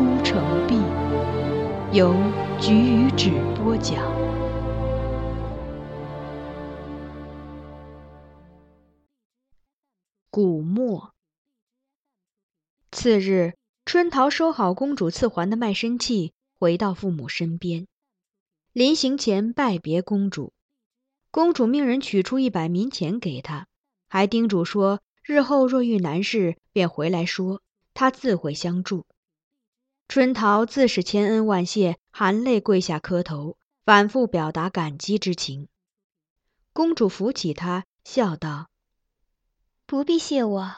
孤城闭》。由菊与纸播讲。古墨。次日，春桃收好公主赐还的卖身契，回到父母身边。临行前拜别公主，公主命人取出一百民钱给她，还叮嘱说，日后若遇难事，便回来说，她自会相助。春桃自是千恩万谢，含泪跪下磕头，反复表达感激之情。公主扶起她，笑道：“不必谢我，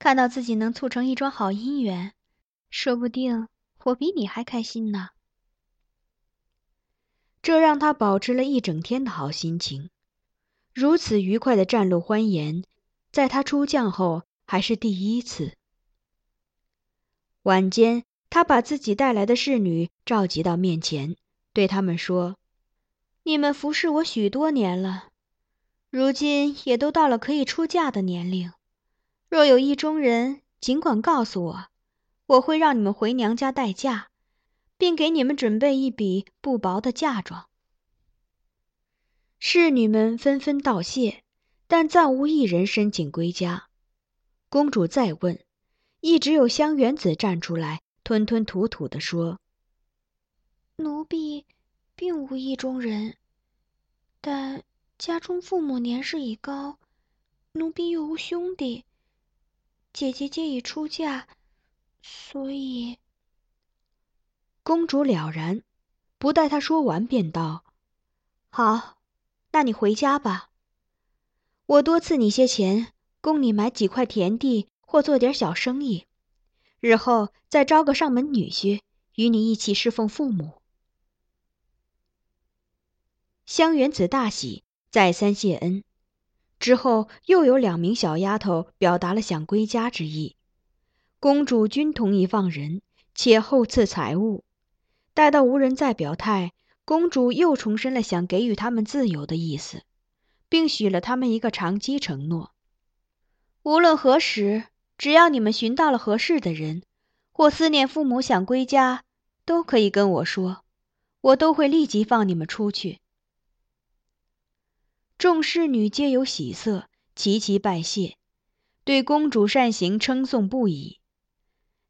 看到自己能促成一桩好姻缘，说不定我比你还开心呢。”这让她保持了一整天的好心情。如此愉快的战路欢颜，在她出将后还是第一次。晚间。他把自己带来的侍女召集到面前，对他们说：“你们服侍我许多年了，如今也都到了可以出嫁的年龄。若有意中人，尽管告诉我，我会让你们回娘家待嫁，并给你们准备一笔不薄的嫁妆。”侍女们纷纷道谢，但暂无一人申请归家。公主再问，一直有香园子站出来。吞吞吐吐地说：“奴婢并无意中人，但家中父母年事已高，奴婢又无兄弟，姐姐皆已出嫁，所以……”公主了然，不待她说完，便道：“好，那你回家吧。我多赐你些钱，供你买几块田地或做点小生意。”日后再招个上门女婿，与你一起侍奉父母。香园子大喜，再三谢恩。之后又有两名小丫头表达了想归家之意，公主均同意放人，且厚赐财物。待到无人再表态，公主又重申了想给予他们自由的意思，并许了他们一个长期承诺：无论何时。只要你们寻到了合适的人，或思念父母想归家，都可以跟我说，我都会立即放你们出去。众侍女皆有喜色，齐齐拜谢，对公主善行称颂不已。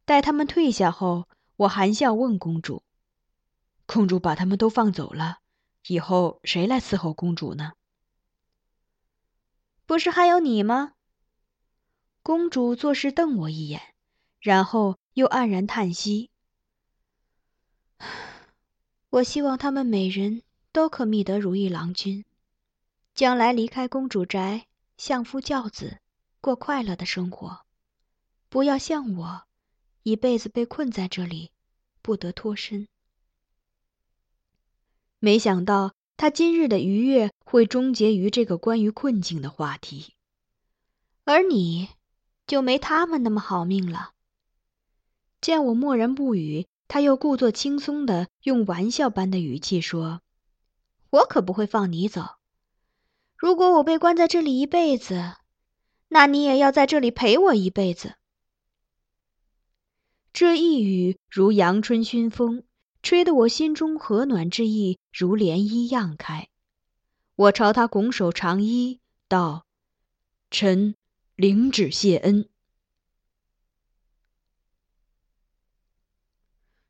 待他们退下后，我含笑问公主：“公主把他们都放走了，以后谁来伺候公主呢？”“不是还有你吗？”公主做事瞪我一眼，然后又黯然叹息：“我希望他们每人都可觅得如意郎君，将来离开公主宅，相夫教子，过快乐的生活，不要像我，一辈子被困在这里，不得脱身。没想到他今日的愉悦会终结于这个关于困境的话题，而你，就没他们那么好命了。见我默然不语，他又故作轻松的用玩笑般的语气说：“我可不会放你走。如果我被关在这里一辈子，那你也要在这里陪我一辈子。”这一语如阳春熏风，吹得我心中和暖之意如涟漪漾开。我朝他拱手长揖道：“臣领旨谢恩。”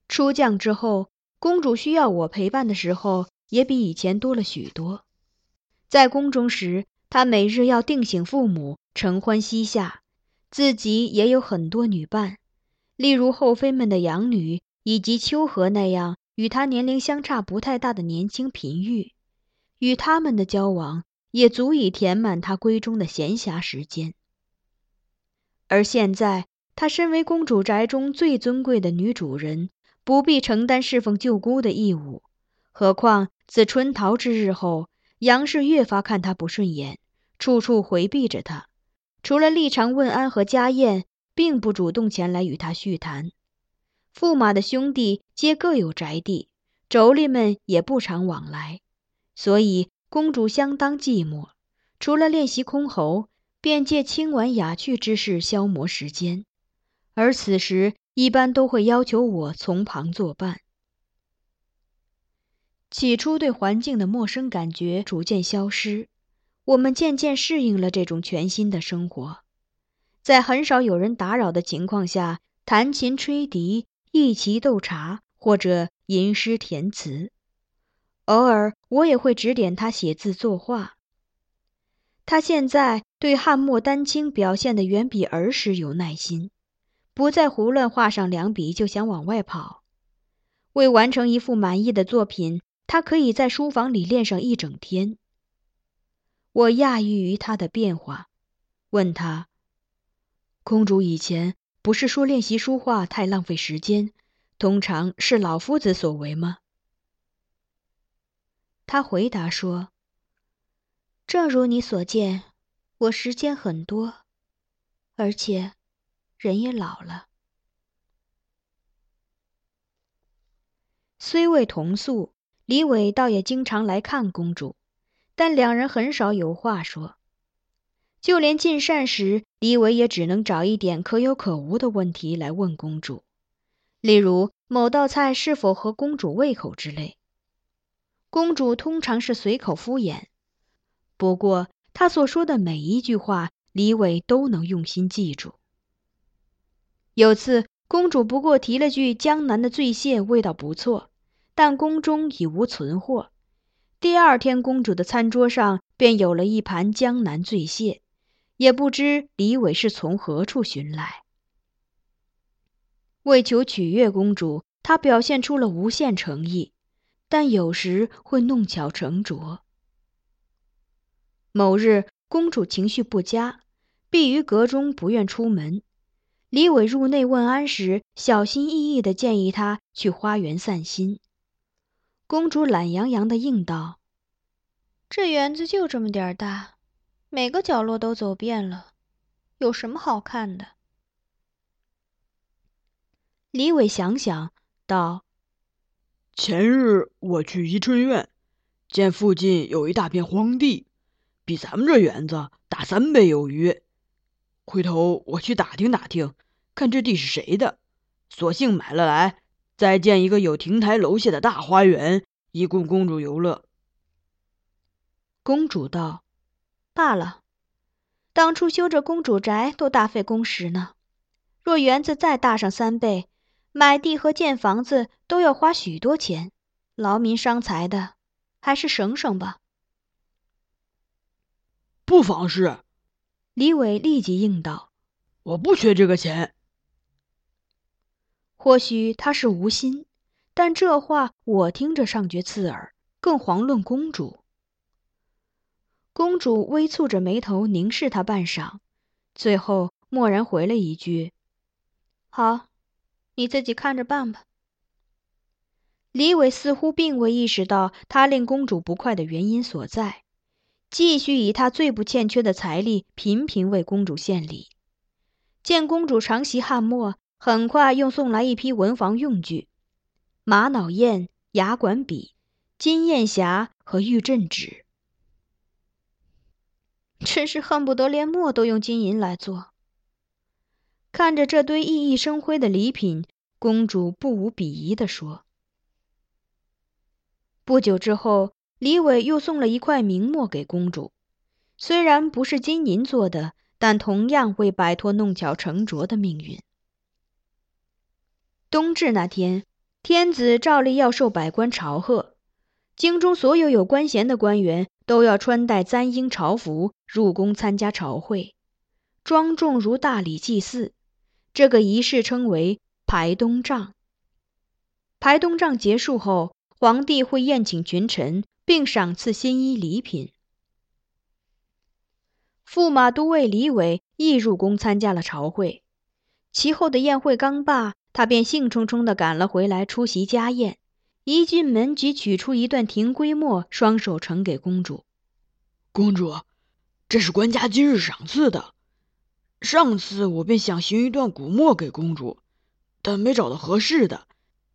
出将之后，公主需要我陪伴的时候也比以前多了许多。在宫中时，她每日要定省父母，承欢膝下，自己也有很多女伴，例如后妃们的养女，以及秋荷那样与她年龄相差不太大的年轻嫔御，与他们的交往也足以填满她闺中的闲暇时间。而现在，她身为公主宅中最尊贵的女主人。不必承担侍奉舅姑的义务，何况自春桃之日后，杨氏越发看她不顺眼，处处回避着她，除了立场问安和家宴，并不主动前来与她叙谈。驸马的兄弟皆各有宅地，妯娌们也不常往来，所以公主相当寂寞，除了练习箜篌，便借清玩雅趣之事消磨时间。而此时。一般都会要求我从旁作伴。起初对环境的陌生感觉逐渐消失，我们渐渐适应了这种全新的生活，在很少有人打扰的情况下，弹琴吹笛、一齐斗茶或者吟诗填词。偶尔我也会指点他写字作画。他现在对汉墨丹青表现的远比儿时有耐心。不再胡乱画上两笔就想往外跑，为完成一幅满意的作品，他可以在书房里练上一整天。我讶异于他的变化，问他：“公主以前不是说练习书画太浪费时间，通常是老夫子所为吗？”他回答说：“正如你所见，我时间很多，而且……”人也老了，虽未同宿，李伟倒也经常来看公主，但两人很少有话说。就连进膳时，李伟也只能找一点可有可无的问题来问公主，例如某道菜是否合公主胃口之类。公主通常是随口敷衍，不过他所说的每一句话，李伟都能用心记住。有次，公主不过提了句江南的醉蟹味道不错，但宫中已无存货。第二天，公主的餐桌上便有了一盘江南醉蟹，也不知李伟是从何处寻来。为求取悦公主，他表现出了无限诚意，但有时会弄巧成拙。某日，公主情绪不佳，避于阁中，不愿出门。李伟入内问安时，小心翼翼地建议她去花园散心。公主懒洋洋地应道：“这园子就这么点儿大，每个角落都走遍了，有什么好看的？”李伟想想道：“前日我去宜春院，见附近有一大片荒地，比咱们这园子大三倍有余。”回头我去打听打听，看这地是谁的，索性买了来，再建一个有亭台楼榭的大花园，以供公主游乐。公主道：“罢了，当初修这公主宅都大费工时呢。若园子再大上三倍，买地和建房子都要花许多钱，劳民伤财的，还是省省吧。”不妨事。李伟立即应道：“我不缺这个钱。”或许他是无心，但这话我听着上觉刺耳，更遑论公主。公主微蹙着眉头凝视他半晌，最后蓦然回了一句：“好，你自己看着办吧。”李伟似乎并未意识到他令公主不快的原因所在，继续以他最不欠缺的财力频频为公主献礼。见公主长习汉墨，很快又送来一批文房用具：玛瑙砚、牙管笔、金砚匣和玉镇纸。真是恨不得连墨都用金银来做。看着这堆熠熠生辉的礼品，公主不无鄙夷地说。不久之后，李伟又送了一块明墨给公主，虽然不是金银做的，但同样为摆脱弄巧成拙的命运。冬至那天，天子照例要受百官朝贺，京中所有有官衔的官员。都要穿戴簪缨朝服入宫参加朝会，庄重如大礼祭祀。这个仪式称为排东帐。排东帐结束后，皇帝会宴请群臣，并赏赐新衣礼品。驸马都尉李伟亦入宫参加了朝会。其后的宴会刚罢，他便兴冲冲地赶了回来出席家宴。一进门即取出一段庭规墨，双手呈给公主。公主，这是官家今日赏赐的。上次我便想寻一段古墨给公主，但没找到合适的，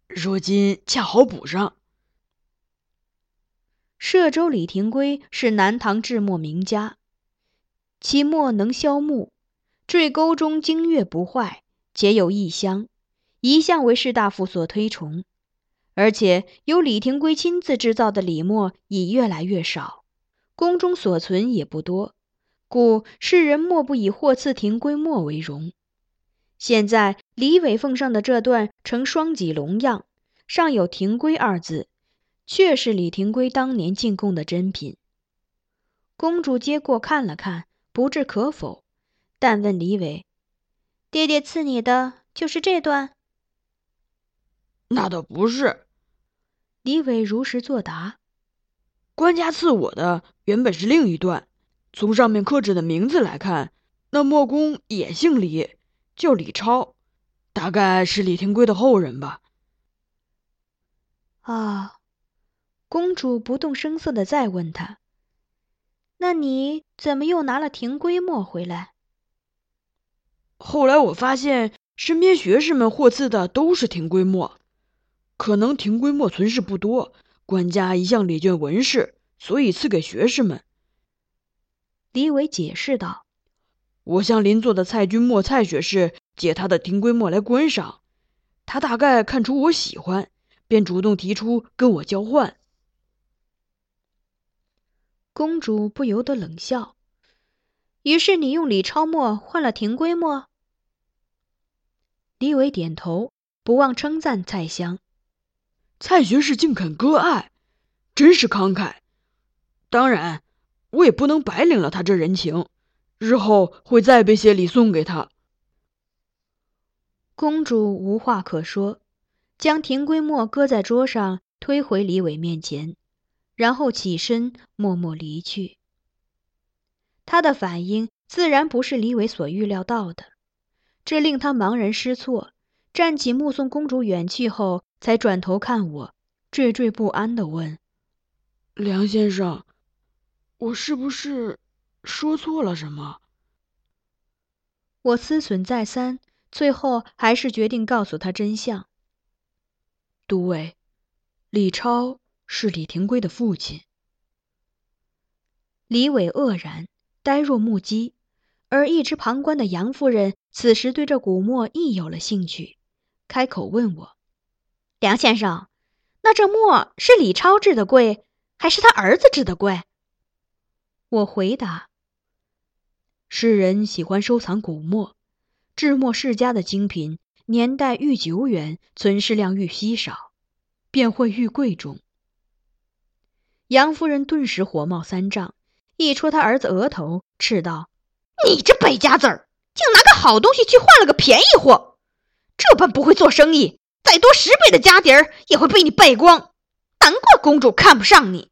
如今恰好补上。歙州李廷圭是南唐制墨名家，其墨能消木，坠钩中精月不坏，且有异香，一向为士大夫所推崇。而且由李廷圭亲自制造的李墨已越来越少，宫中所存也不多，故世人莫不以获赐廷圭墨为荣。现在李伟奉上的这段呈双脊龙样，上有“廷圭”二字，确是李廷圭当年进贡的珍品。公主接过看了看，不置可否，但问李伟：“爹爹赐你的就是这段？”那倒不是，李伟如实作答。官家赐我的原本是另一段，从上面刻着的名字来看，那墨工也姓李，叫李超，大概是李廷圭的后人吧。啊，公主不动声色的再问他：“那你怎么又拿了廷圭墨回来？”后来我发现身边学士们获赐的都是廷圭墨。可能廷圭墨存世不多，官家一向礼眷文士，所以赐给学士们。李伟解释道：“我向邻座的蔡君墨蔡学士借他的廷圭墨来观赏，他大概看出我喜欢，便主动提出跟我交换。”公主不由得冷笑：“于是你用李超墨换了廷圭墨？”李伟点头，不忘称赞蔡襄。蔡学士竟肯割爱，真是慷慨。当然，我也不能白领了他这人情，日后会再备些礼送给他。公主无话可说，将廷圭墨搁在桌上，推回李伟面前，然后起身默默离去。他的反应自然不是李伟所预料到的，这令他茫然失措。站起，目送公主远去后。才转头看我，惴惴不安地问：“梁先生，我是不是说错了什么？”我思忖再三，最后还是决定告诉他真相。都尉，李超是李廷圭的父亲。李伟愕然，呆若木鸡，而一直旁观的杨夫人此时对这古墨亦有了兴趣，开口问我。梁先生，那这墨是李超制的贵，还是他儿子制的贵？我回答：世人喜欢收藏古墨，制墨世家的精品，年代愈久远，存世量愈稀少，便会愈贵重。杨夫人顿时火冒三丈，一戳他儿子额头，斥道：“你这败家子儿，竟拿个好东西去换了个便宜货，这般不会做生意！”再多十倍的家底儿也会被你败光。难怪公主看不上你。